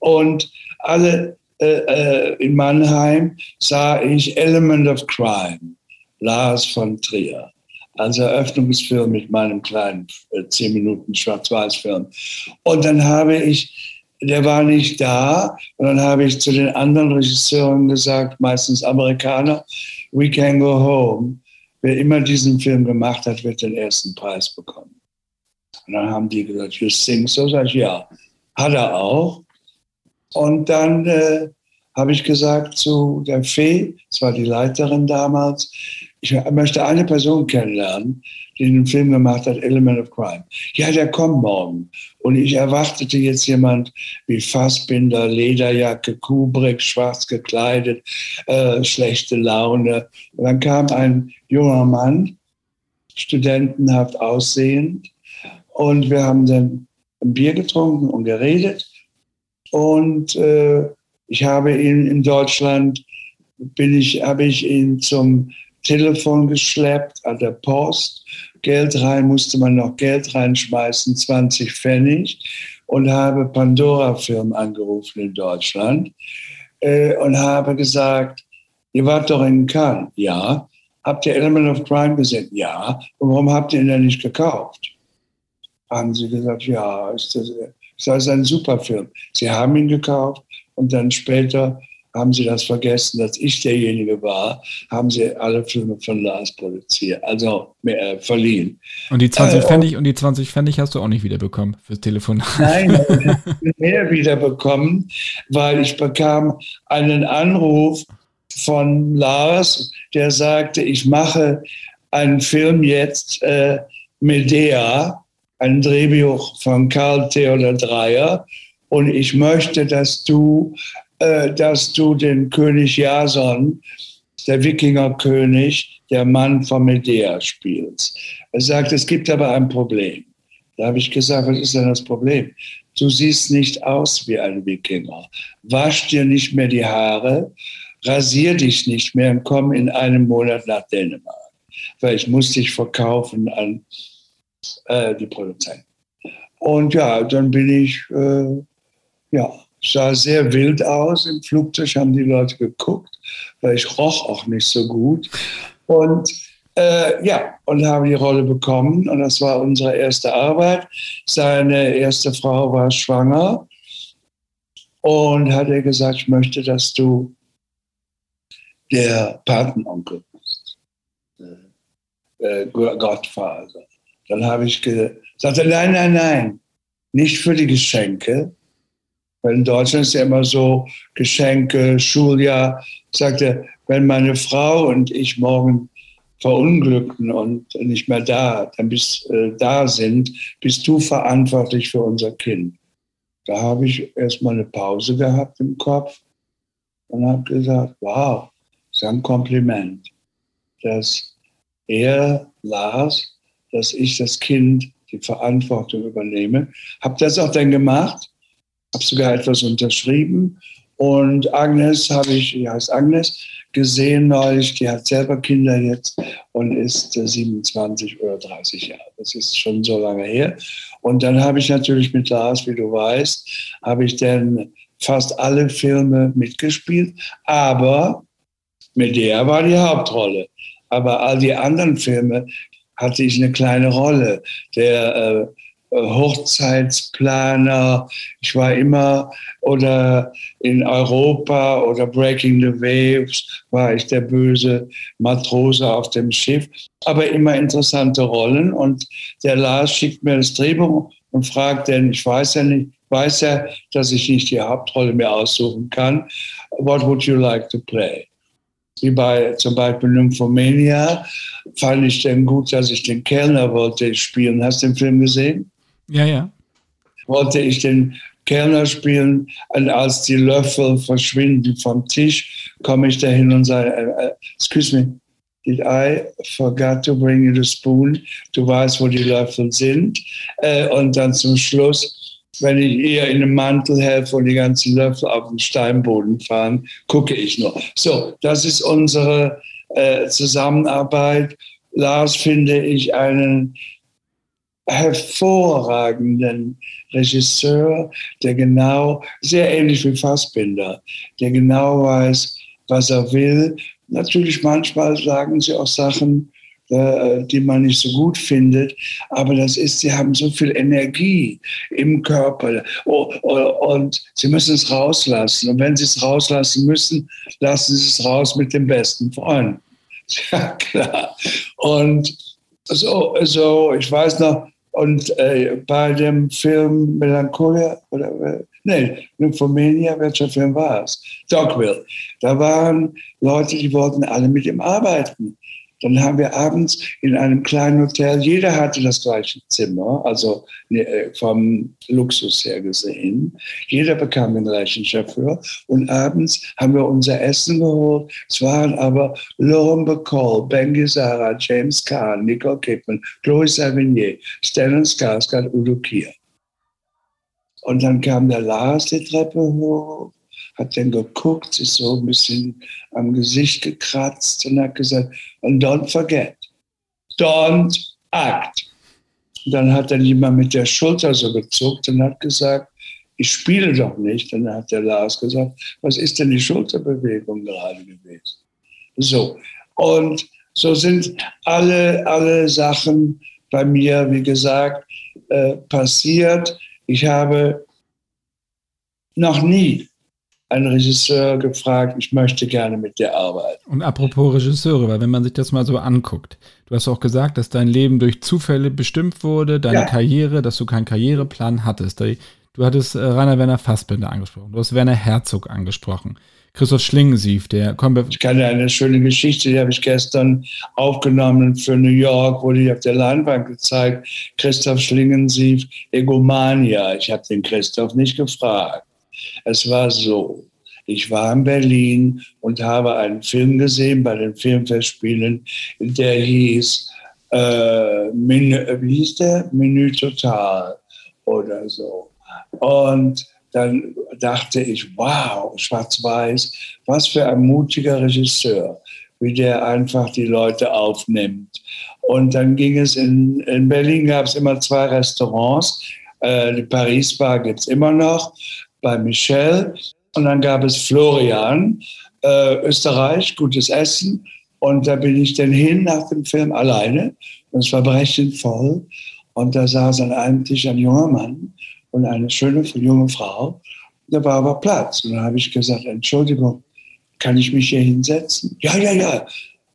Und alle äh, äh, in Mannheim sah ich Element of Crime, Lars von Trier als Eröffnungsfilm mit meinem kleinen äh, 10 Minuten Schwarz-Weiß-Film. Und dann habe ich, der war nicht da, und dann habe ich zu den anderen Regisseuren gesagt, meistens Amerikaner, we can go home. Wer immer diesen Film gemacht hat, wird den ersten Preis bekommen. Und dann haben die gesagt, you think so? Sag ich, ja. Hat er auch. Und dann äh, habe ich gesagt zu der Fee, das war die Leiterin damals, ich möchte eine Person kennenlernen, die den Film gemacht hat, Element of Crime. Ja, der kommt morgen. Und ich erwartete jetzt jemand wie Fassbinder, Lederjacke, Kubrick, schwarz gekleidet, äh, schlechte Laune. Und dann kam ein junger Mann, studentenhaft aussehend. Und wir haben dann ein Bier getrunken und geredet. Und äh, ich habe ihn in Deutschland, bin ich, habe ich ihn zum Telefon geschleppt an der Post. Geld rein, musste man noch Geld reinschmeißen, 20 Pfennig. Und habe Pandora-Film angerufen in Deutschland äh, und habe gesagt, ihr wart doch in Cannes. Ja. Habt ihr Element of Crime gesehen? Ja. Und warum habt ihr ihn denn nicht gekauft? Haben sie gesagt, ja, ist das, das ist ein super Film. Sie haben ihn gekauft und dann später haben sie das vergessen, dass ich derjenige war, haben sie alle Filme von Lars produziert, also äh, verliehen. Und die 20 äh, Pfennig und die 20 Pfennig hast du auch nicht wiederbekommen fürs Telefon. Nein, ich habe mehr wiederbekommen, weil ich bekam einen Anruf von Lars, der sagte, ich mache einen Film jetzt, äh, Medea, ein Drehbuch von Karl Theodor Dreyer. Und ich möchte, dass du äh, dass du den König Jason, der Wikingerkönig, der Mann von Medea spielst. Er sagt, es gibt aber ein Problem. Da habe ich gesagt, was ist denn das Problem? Du siehst nicht aus wie ein Wikinger. Wasch dir nicht mehr die Haare, rasier dich nicht mehr und komm in einem Monat nach Dänemark. Weil ich muss dich verkaufen an äh, die Produzenten. Und ja, dann bin ich, äh, ja, sah sehr wild aus. Im Flugzeug haben die Leute geguckt, weil ich roch auch nicht so gut. Und äh, ja, und habe die Rolle bekommen. Und das war unsere erste Arbeit. Seine erste Frau war schwanger und hat er gesagt, ich möchte, dass du der Patenonkel bist. Äh, äh Gottvater. Dann habe ich gesagt, nein, nein, nein, nicht für die Geschenke, weil in Deutschland ist ja immer so Geschenke, Schuljahr. Sagt er, wenn meine Frau und ich morgen verunglückten und nicht mehr da, dann bist, äh, da sind, bist du verantwortlich für unser Kind. Da habe ich erstmal eine Pause gehabt im Kopf und habe gesagt, wow, das ist ein Kompliment, dass er las, dass ich das Kind die Verantwortung übernehme. Habe das auch dann gemacht habe sogar etwas unterschrieben Und Agnes habe ich, die heißt Agnes, gesehen neulich, die hat selber Kinder jetzt und ist 27 oder 30 Jahre. Das ist schon so lange her. Und dann habe ich natürlich mit Lars, wie du weißt, habe ich dann fast alle Filme mitgespielt, aber mit der war die Hauptrolle. Aber all die anderen Filme hatte ich eine kleine Rolle. Der äh, Hochzeitsplaner, ich war immer oder in Europa oder Breaking the Waves war ich der böse Matrose auf dem Schiff, aber immer interessante Rollen und der Lars schickt mir das Drehbuch und fragt denn, ich weiß ja nicht, weiß ja, dass ich nicht die Hauptrolle mehr aussuchen kann. What would you like to play? Wie bei zum Beispiel Nymphomania fand ich denn gut, dass ich den Kellner wollte spielen. Hast du den Film gesehen? Ja, ja. Wollte ich den Kellner spielen und als die Löffel verschwinden vom Tisch, komme ich dahin und sage, äh, äh, excuse me, did I forgot to bring you the spoon? Du weißt, wo die Löffel sind. Äh, und dann zum Schluss, wenn ich ihr in einem Mantel helfe und die ganzen Löffel auf den Steinboden fahren, gucke ich nur. So, das ist unsere Zusammenarbeit. Lars finde ich einen hervorragenden Regisseur, der genau, sehr ähnlich wie Fassbinder, der genau weiß, was er will. Natürlich manchmal sagen sie auch Sachen, äh, die man nicht so gut findet. Aber das ist, sie haben so viel Energie im Körper und sie müssen es rauslassen. Und wenn sie es rauslassen müssen, lassen sie es raus mit dem besten Freund. Ja, klar. Und so, so ich weiß noch, und äh, bei dem Film Melancholia, oder, äh, nee, Nymphomania, welcher Film war es? Dogville. Da waren Leute, die wollten alle mit ihm arbeiten. Dann haben wir abends in einem kleinen Hotel, jeder hatte das gleiche Zimmer, also ne, äh, vom Luxus her gesehen. Jeder bekam den gleichen Chauffeur. Und abends haben wir unser Essen geholt. Es waren aber Lauren Bacall, Ben Gazzara, James Caan, Nicole Kidman, Chloe Savigny, Stellan Skarsgård, Udo Kier. Und dann kam der Lars die Treppe hoch hat dann geguckt, sich so ein bisschen am Gesicht gekratzt und hat gesagt, and don't forget, don't act. Und dann hat dann jemand mit der Schulter so gezuckt und hat gesagt, ich spiele doch nicht. Und dann hat der Lars gesagt, was ist denn die Schulterbewegung gerade gewesen? So. Und so sind alle, alle Sachen bei mir, wie gesagt, äh, passiert. Ich habe noch nie ein Regisseur gefragt, ich möchte gerne mit dir arbeiten. Und apropos Regisseure, weil wenn man sich das mal so anguckt, du hast auch gesagt, dass dein Leben durch Zufälle bestimmt wurde, deine ja. Karriere, dass du keinen Karriereplan hattest. Du hattest äh, Rainer Werner Fassbinder angesprochen, du hast Werner Herzog angesprochen. Christoph Schlingensief, der kommt. Ich kann dir eine schöne Geschichte, die habe ich gestern aufgenommen für New York, wurde ich auf der Leinwand gezeigt. Christoph Schlingensief, Egomania. Ich habe den Christoph nicht gefragt. Es war so, ich war in Berlin und habe einen Film gesehen bei den Filmfestspielen, der hieß, äh, Menü, wie hieß der? Menü Total oder so. Und dann dachte ich, wow, schwarz-weiß, was für ein mutiger Regisseur, wie der einfach die Leute aufnimmt. Und dann ging es in, in Berlin, gab es immer zwei Restaurants. Äh, die Paris Bar gibt es immer noch bei Michel. Und dann gab es Florian, äh, Österreich, gutes Essen. Und da bin ich dann hin nach dem Film alleine. Und es war brechend voll. Und da saß an einem Tisch ein junger Mann und eine schöne junge Frau. Da war aber Platz. Und dann habe ich gesagt, Entschuldigung, kann ich mich hier hinsetzen? Ja, ja, ja.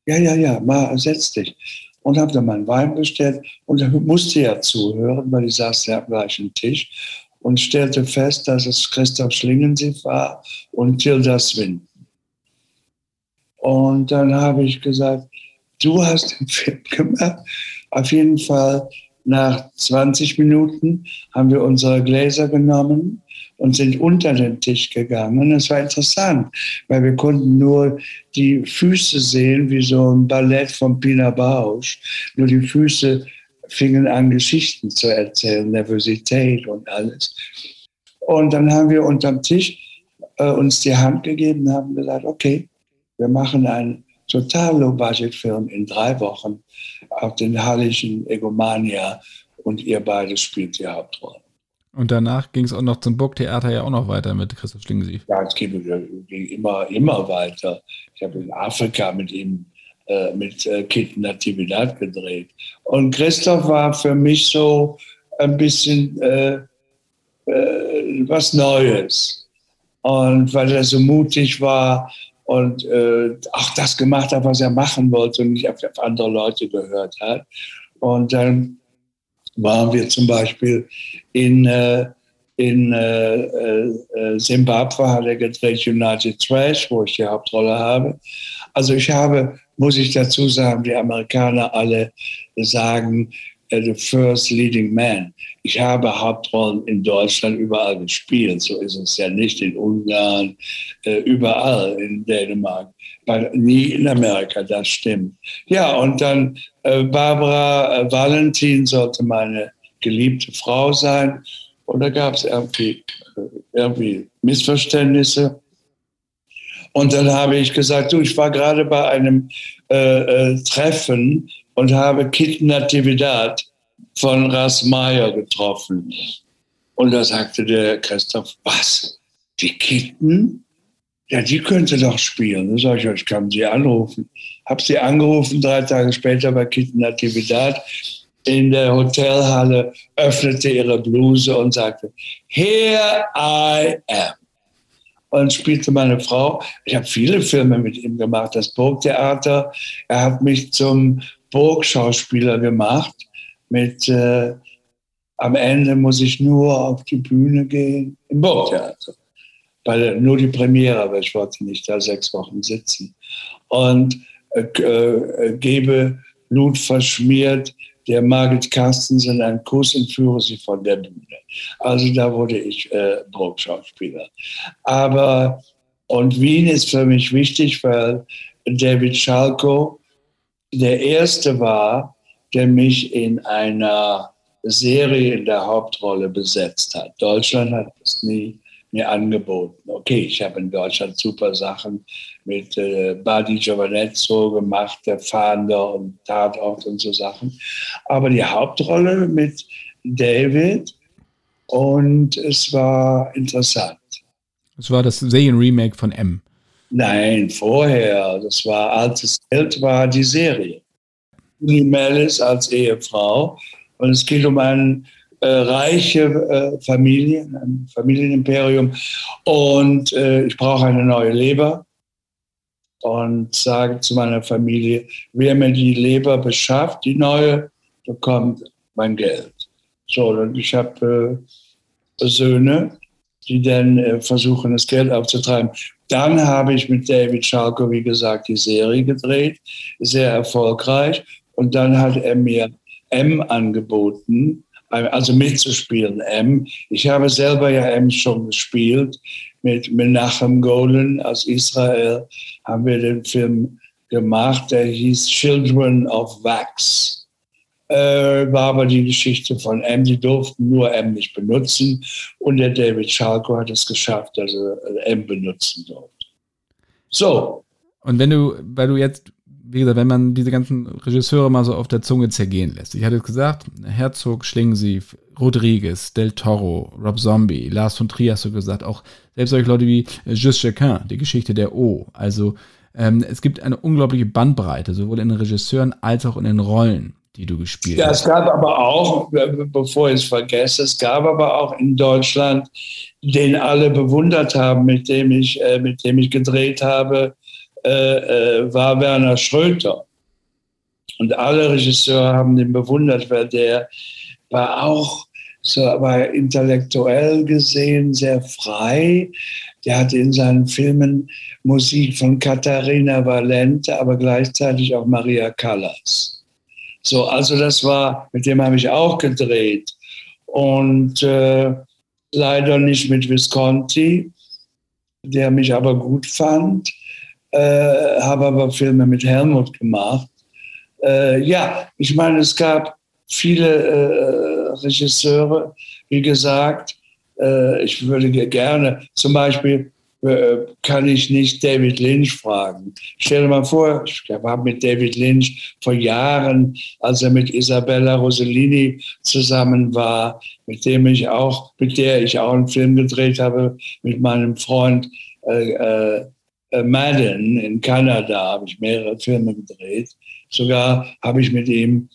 Ja, ja, ja, mal setz dich. Und habe dann meinen Wein bestellt und er musste ja zuhören, weil ich saß ja am gleichen Tisch und stellte fest, dass es Christoph Schlingensief war und Tilda Swinton. Und dann habe ich gesagt, du hast den Film gemacht. Auf jeden Fall nach 20 Minuten haben wir unsere Gläser genommen und sind unter den Tisch gegangen. Es war interessant, weil wir konnten nur die Füße sehen, wie so ein Ballett von Pina Bausch. Nur die Füße fingen an, Geschichten zu erzählen, Nervosität und alles. Und dann haben wir unterm Tisch, äh, äh, uns die Hand gegeben und haben gesagt, okay, wir machen einen total Low-Budget-Film in drei Wochen auf den hallischen Egomania und ihr beide spielt die Hauptrolle. Und danach ging es auch noch zum Burgtheater ja auch noch weiter mit Christoph Schlingensief. Ja, es ging, ging immer, immer weiter. Ich habe in Afrika mit ihm, äh, mit äh, Kit Natividad gedreht. Und Christoph war für mich so ein bisschen äh, äh, was Neues. Und weil er so mutig war und äh, auch das gemacht hat, was er machen wollte und nicht auf, auf andere Leute gehört hat. Und dann waren wir zum Beispiel in, äh, in äh, äh, Zimbabwe, hat er gedreht United Trash, wo ich die Hauptrolle habe. Also ich habe, muss ich dazu sagen, die Amerikaner alle sagen, uh, the first leading man. Ich habe Hauptrollen in Deutschland überall gespielt, so ist es ja nicht in Ungarn, äh, überall in Dänemark, nie in Amerika, das stimmt. Ja, und dann äh, Barbara äh, Valentin sollte meine geliebte Frau sein. Und da gab es irgendwie, äh, irgendwie Missverständnisse. Und dann habe ich gesagt, du, ich war gerade bei einem äh, äh, Treffen und habe Kit Natividad von Rasmayer getroffen. Und da sagte der Christoph, was? Die Kitten? Ja, die könnte doch spielen. Da sage ich, ich kann sie anrufen. Hab sie angerufen, drei Tage später bei Kitten Natividad in der Hotelhalle, öffnete ihre Bluse und sagte, Here I am. Und spielte meine Frau. Ich habe viele Filme mit ihm gemacht, das Burgtheater. Er hat mich zum Burgschauspieler gemacht. Mit äh, am Ende muss ich nur auf die Bühne gehen im Burgtheater. Weil nur die Premiere, aber ich wollte nicht da sechs Wochen sitzen. Und äh, äh, gebe Blut verschmiert der Margit Carstensen einen Kuss und führe sie von der Bühne. Also da wurde ich äh, Burgschauspieler. Aber, und Wien ist für mich wichtig, weil David Schalko der erste war, der mich in einer Serie in der Hauptrolle besetzt hat. Deutschland hat es nie mir angeboten. Okay, ich habe in Deutschland super Sachen mit äh, Badi Giovanezzo gemacht, der Fahnder und Tatort und so Sachen. Aber die Hauptrolle mit David und es war interessant. Es war das Serien-Remake von M. Nein, vorher. Das war Altes Geld war die Serie. Julie Mellis als Ehefrau. Und es geht um einen äh, reiche äh, Familie, ein Familienimperium. Und äh, ich brauche eine neue Leber. Und sage zu meiner Familie, wer mir die Leber beschafft, die neue, bekommt mein Geld. So, und ich habe äh, Söhne, die dann äh, versuchen, das Geld aufzutreiben. Dann habe ich mit David Schalko, wie gesagt, die Serie gedreht, sehr erfolgreich. Und dann hat er mir M angeboten, also mitzuspielen, M. Ich habe selber ja M schon gespielt. Mit Menachem Golan aus Israel haben wir den Film gemacht, der hieß Children of Wax. Äh, war aber die Geschichte von M. Die durften nur M nicht benutzen. Und der David Schalko hat es geschafft, dass er M benutzen durfte. So. Und wenn du, weil du jetzt wie gesagt, wenn man diese ganzen Regisseure mal so auf der Zunge zergehen lässt. Ich hatte es gesagt, Herzog, Schlingensief, Rodriguez, Del Toro, Rob Zombie, Lars von Trier hast du gesagt, auch selbst solche Leute wie Just Chacun, die Geschichte der O. Also ähm, es gibt eine unglaubliche Bandbreite, sowohl in den Regisseuren als auch in den Rollen, die du gespielt ja, hast. Es gab aber auch, bevor ich es vergesse, es gab aber auch in Deutschland, den alle bewundert haben, mit dem ich, äh, mit dem ich gedreht habe, äh, äh, war Werner Schröter. Und alle Regisseure haben den bewundert, weil der war auch so, war intellektuell gesehen sehr frei. Der hatte in seinen Filmen Musik von Katharina Valente, aber gleichzeitig auch Maria Callas. So, also das war, mit dem habe ich auch gedreht. Und äh, leider nicht mit Visconti, der mich aber gut fand äh, habe aber Filme mit Helmut gemacht. Äh, ja, ich meine, es gab viele äh, Regisseure, wie gesagt, äh, ich würde gerne, zum Beispiel äh, kann ich nicht David Lynch fragen. Stell dir mal vor, ich war mit David Lynch vor Jahren, als er mit Isabella Rossellini zusammen war, mit dem ich auch, mit der ich auch einen Film gedreht habe, mit meinem Freund äh, äh Madden in Kanada, habe ich mehrere Filme gedreht. Sogar habe ich mit ihm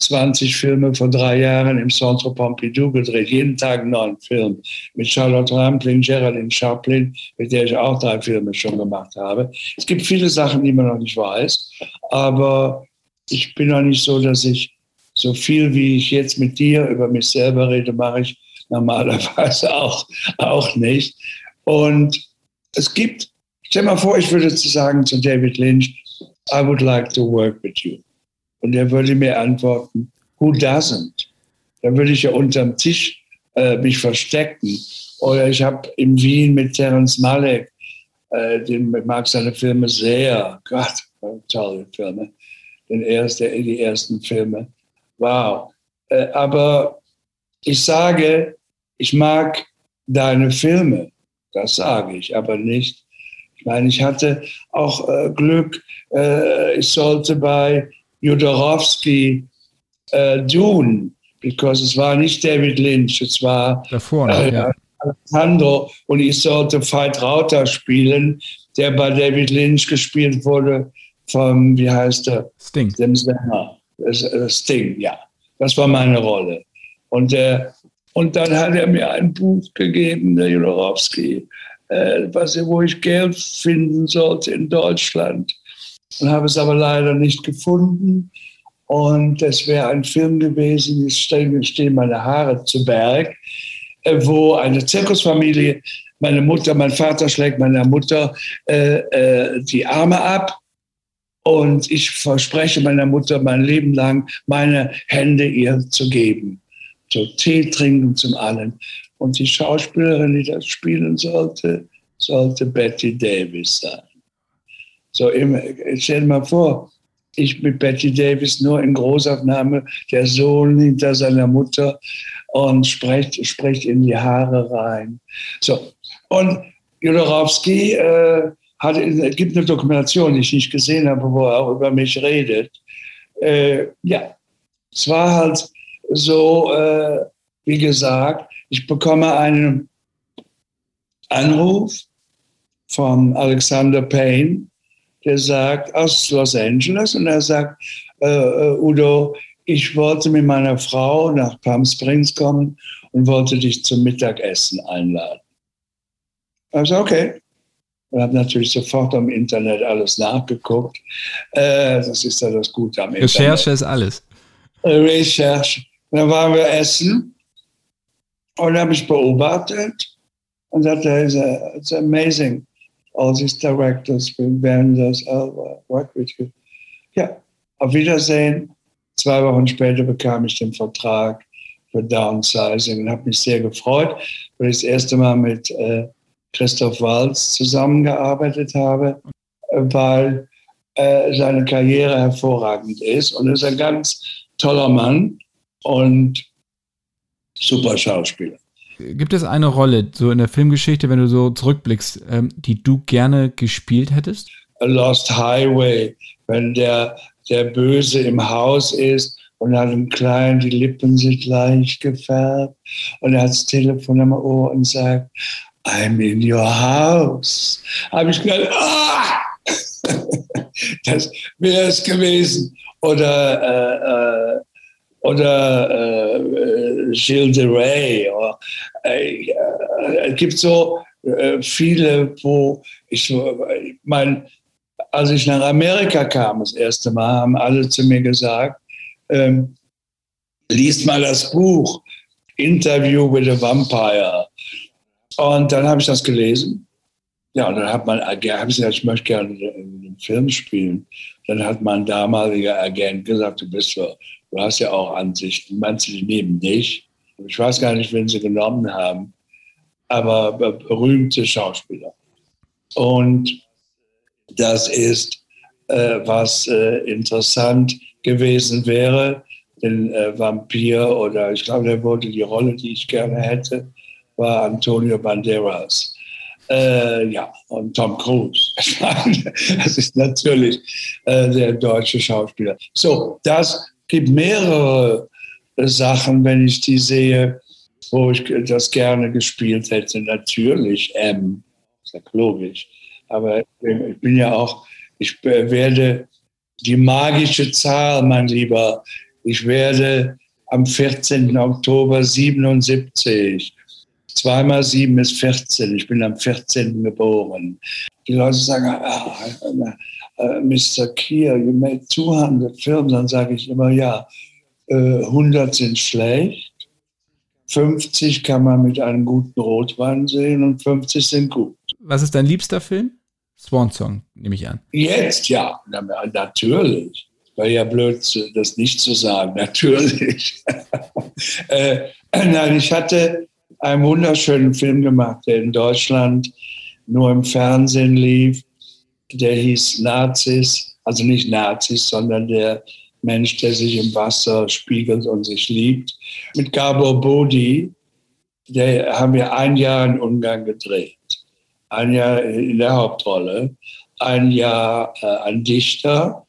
20 Filme vor drei Jahren im Centre Pompidou gedreht, jeden Tag einen neuen Film. Mit Charlotte Rampling, Geraldine Chaplin, mit der ich auch drei Filme schon gemacht habe. Es gibt viele Sachen, die man noch nicht weiß, aber ich bin noch nicht so, dass ich so viel, wie ich jetzt mit dir über mich selber rede, mache ich normalerweise auch, auch nicht. Und es gibt, stell mal vor, ich würde zu sagen zu David Lynch, I would like to work with you. Und er würde mir antworten, who doesn't? Da würde ich ja unterm Tisch äh, mich verstecken. Oder ich habe in Wien mit Terence Malek, äh, den mag seine Filme sehr, Gott, tolle Filme, den ersten, die ersten Filme. Wow. Äh, aber ich sage, ich mag deine Filme. Das sage ich, aber nicht. Ich meine, ich hatte auch äh, Glück. Äh, ich sollte bei Jodorowsky äh, Dune, because es war nicht David Lynch, es war Davor, äh, ja. Alejandro und ich sollte Veit Rauter spielen, der bei David Lynch gespielt wurde vom, wie heißt er? Sting. Dem Sänger. Äh, Sting, ja. Das war meine Rolle. Und, äh, und dann hat er mir ein Buch gegeben, der Jodorowsky, äh, was, wo ich Geld finden sollte in Deutschland und habe es aber leider nicht gefunden. Und es wäre ein Film gewesen, jetzt stehen, meine Haare zu Berg, äh, wo eine Zirkusfamilie, meine Mutter, mein Vater schlägt meiner Mutter äh, äh, die Arme ab. Und ich verspreche meiner Mutter mein Leben lang, meine Hände ihr zu geben. So Tee trinken zum allen. Und die Schauspielerin, die das spielen sollte, sollte Betty Davis sein. So, stell dir mal vor, ich mit Betty Davis nur in Großaufnahme, der Sohn hinter seiner Mutter und spricht, spricht in die Haare rein. So, und Jodorowsky äh, hat, gibt eine Dokumentation, die ich nicht gesehen habe, wo er auch über mich redet. Äh, ja, es war halt so, äh, wie gesagt, ich bekomme einen Anruf von Alexander Payne, der sagt, aus Los Angeles, und er sagt, äh, äh, Udo, ich wollte mit meiner Frau nach Palm Springs kommen und wollte dich zum Mittagessen einladen. Also okay. Ich habe natürlich sofort am Internet alles nachgeguckt. Äh, das ist ja das Gute am Internet. Recherche ist alles. Recherche. Dann waren wir essen und habe ich beobachtet und sagte, it's, it's amazing all these directors, vendors, all work with you. Ja, auf Wiedersehen. Zwei Wochen später bekam ich den Vertrag für Downsizing und habe mich sehr gefreut, weil ich das erste Mal mit äh, Christoph Walz zusammengearbeitet habe, weil äh, seine Karriere hervorragend ist und ist ein ganz toller Mann und super Schauspieler. Gibt es eine Rolle, so in der Filmgeschichte, wenn du so zurückblickst, ähm, die du gerne gespielt hättest? A Lost Highway, wenn der, der Böse im Haus ist und hat einen kleinen, die Lippen sind leicht gefärbt und er hat das Telefon am Ohr und sagt, I'm in your house. Habe ich gedacht, ah! das wäre es gewesen. Oder äh, äh, oder äh, Gilles de Rais. Oder, äh, es gibt so äh, viele, wo ich so, ich meine, als ich nach Amerika kam das erste Mal, haben alle zu mir gesagt, ähm, liest mal das Buch Interview with a Vampire. Und dann habe ich das gelesen. Ja, und dann hat mein Agent gesagt, ich möchte gerne einen Film spielen. Dann hat mein damaliger Agent gesagt, du bist so Du hast ja auch Ansichten. Manche nehmen dich. Ich weiß gar nicht, wen sie genommen haben, aber berühmte Schauspieler. Und das ist, äh, was äh, interessant gewesen wäre, den äh, Vampir oder ich glaube, der wollte die Rolle, die ich gerne hätte, war Antonio Banderas. Äh, ja, und Tom Cruise. das ist natürlich äh, der deutsche Schauspieler. So, das gibt mehrere Sachen, wenn ich die sehe, wo ich das gerne gespielt hätte. Natürlich M, ist ja logisch. Aber ich bin ja auch, ich werde die magische Zahl, mein Lieber, ich werde am 14. Oktober 77. Zweimal sieben ist 14. Ich bin am 14. geboren. Die Leute sagen, ah, uh, Mr. Kier, you made 200 Films. Dann sage ich immer, ja, 100 äh, sind schlecht, 50 kann man mit einem guten Rotwein sehen und 50 sind gut. Was ist dein liebster Film? Swan Song, nehme ich an. Jetzt, ja, natürlich. Wäre ja blöd, das nicht zu sagen. Natürlich. äh, nein, ich hatte einen wunderschönen Film gemacht, der in Deutschland nur im Fernsehen lief. Der hieß Nazis, also nicht Nazis, sondern der Mensch, der sich im Wasser spiegelt und sich liebt. Mit Gabor Bodi, der haben wir ein Jahr in Ungarn gedreht. Ein Jahr in der Hauptrolle. Ein Jahr äh, ein Dichter,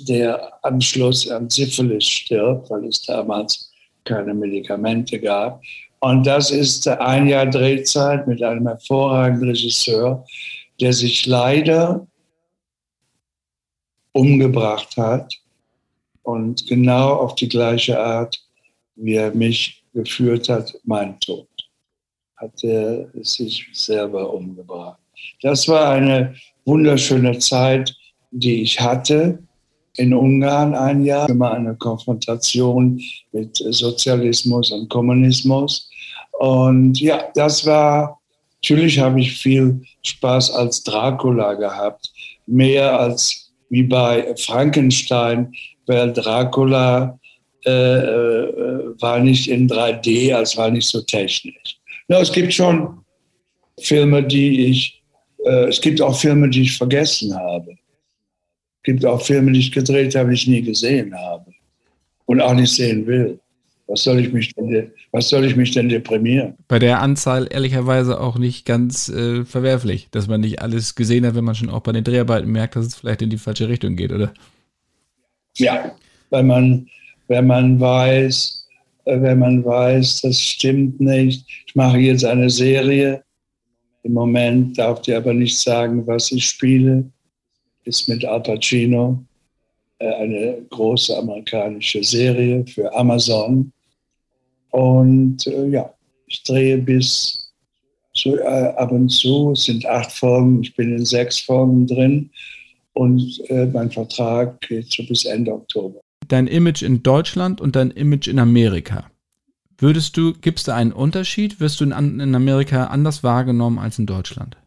der am Schluss an Syphilis stirbt, weil es damals keine Medikamente gab. Und das ist ein Jahr Drehzeit mit einem hervorragenden Regisseur, der sich leider umgebracht hat und genau auf die gleiche Art, wie er mich geführt hat, mein Tod, hat er sich selber umgebracht. Das war eine wunderschöne Zeit, die ich hatte in Ungarn ein Jahr, immer eine Konfrontation mit Sozialismus und Kommunismus. Und ja, das war, natürlich habe ich viel Spaß als Dracula gehabt, mehr als wie bei Frankenstein, weil Dracula äh, äh, war nicht in 3D, es war nicht so technisch. Ja, es gibt schon Filme, die ich, äh, es gibt auch Filme, die ich vergessen habe. Es gibt auch Filme, die ich gedreht habe, die ich nie gesehen habe und auch nicht sehen will. Was soll ich mich denn, was soll ich mich denn deprimieren? Bei der Anzahl ehrlicherweise auch nicht ganz äh, verwerflich, dass man nicht alles gesehen hat, wenn man schon auch bei den Dreharbeiten merkt, dass es vielleicht in die falsche Richtung geht, oder? Ja, wenn man, wenn man weiß, äh, wenn man weiß, das stimmt nicht. Ich mache jetzt eine Serie. Im Moment darf ich aber nicht sagen, was ich spiele. Ist mit Al Pacino äh, eine große amerikanische Serie für Amazon. Und äh, ja, ich drehe bis zu, äh, ab und zu. Es sind acht Folgen. Ich bin in sechs Folgen drin und äh, mein Vertrag geht so bis Ende Oktober. Dein Image in Deutschland und dein Image in Amerika. Würdest du, gibt es da einen Unterschied? Wirst du in, in Amerika anders wahrgenommen als in Deutschland?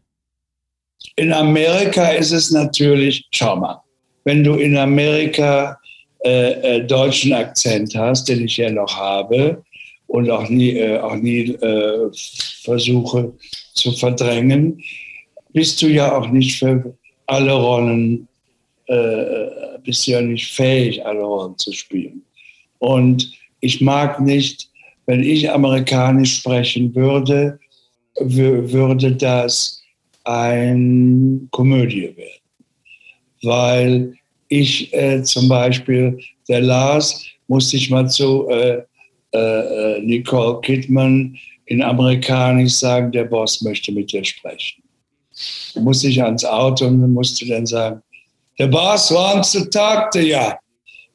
In Amerika ist es natürlich, schau mal, wenn du in Amerika äh, äh, deutschen Akzent hast, den ich ja noch habe und auch nie, äh, auch nie äh, versuche zu verdrängen, bist du ja auch nicht für alle Rollen, äh, bist ja nicht fähig, alle Rollen zu spielen. Und ich mag nicht, wenn ich amerikanisch sprechen würde, würde das eine Komödie werden. Weil ich äh, zum Beispiel, der Lars, musste ich mal zu äh, äh, Nicole Kidman in amerikanisch sagen, der Boss möchte mit dir sprechen musste ich ans Auto und musste dann sagen, der Boss wants to talk to you.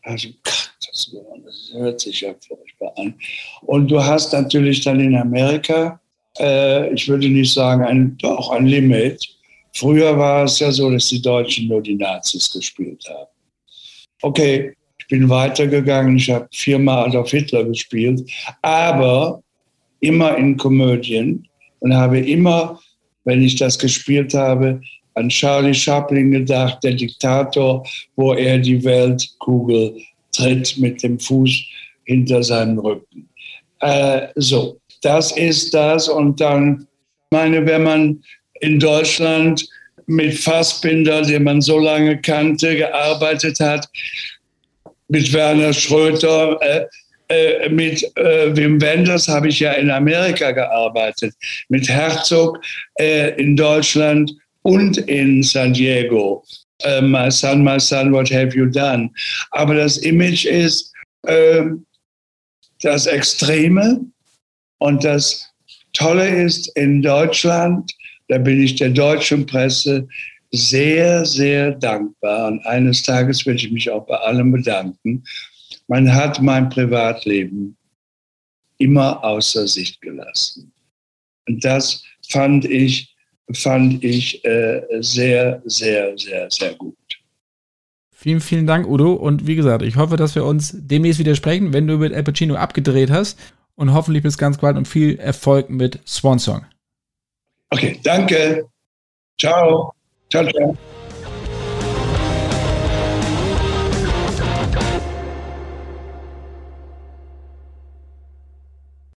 Also, Gott, das, das hört sich ja furchtbar an. Und du hast natürlich dann in Amerika, äh, ich würde nicht sagen, ein, doch ein Limit. Früher war es ja so, dass die Deutschen nur die Nazis gespielt haben. Okay, bin weitergegangen, ich habe viermal Adolf Hitler gespielt, aber immer in Komödien und habe immer wenn ich das gespielt habe, an Charlie Chaplin gedacht, der Diktator, wo er die Weltkugel tritt mit dem Fuß hinter seinem Rücken. Äh, so, das ist das. Und dann, meine, wenn man in Deutschland mit Fassbinder, den man so lange kannte, gearbeitet hat, mit Werner Schröter, äh, äh, mit äh, Wim Wenders habe ich ja in Amerika gearbeitet, mit Herzog äh, in Deutschland und in San Diego. Uh, my son, my son, what have you done? Aber das Image ist ähm, das Extreme und das Tolle ist in Deutschland, da bin ich der deutschen Presse sehr, sehr dankbar. Und eines Tages werde ich mich auch bei allem bedanken. Man hat mein Privatleben immer außer Sicht gelassen. Und das fand ich, fand ich äh, sehr, sehr, sehr, sehr gut. Vielen, vielen Dank, Udo. Und wie gesagt, ich hoffe, dass wir uns demnächst wieder sprechen, wenn du mit Al Pacino abgedreht hast. Und hoffentlich bis ganz bald und viel Erfolg mit Swan Song. Okay, danke. Ciao. Ciao, ciao.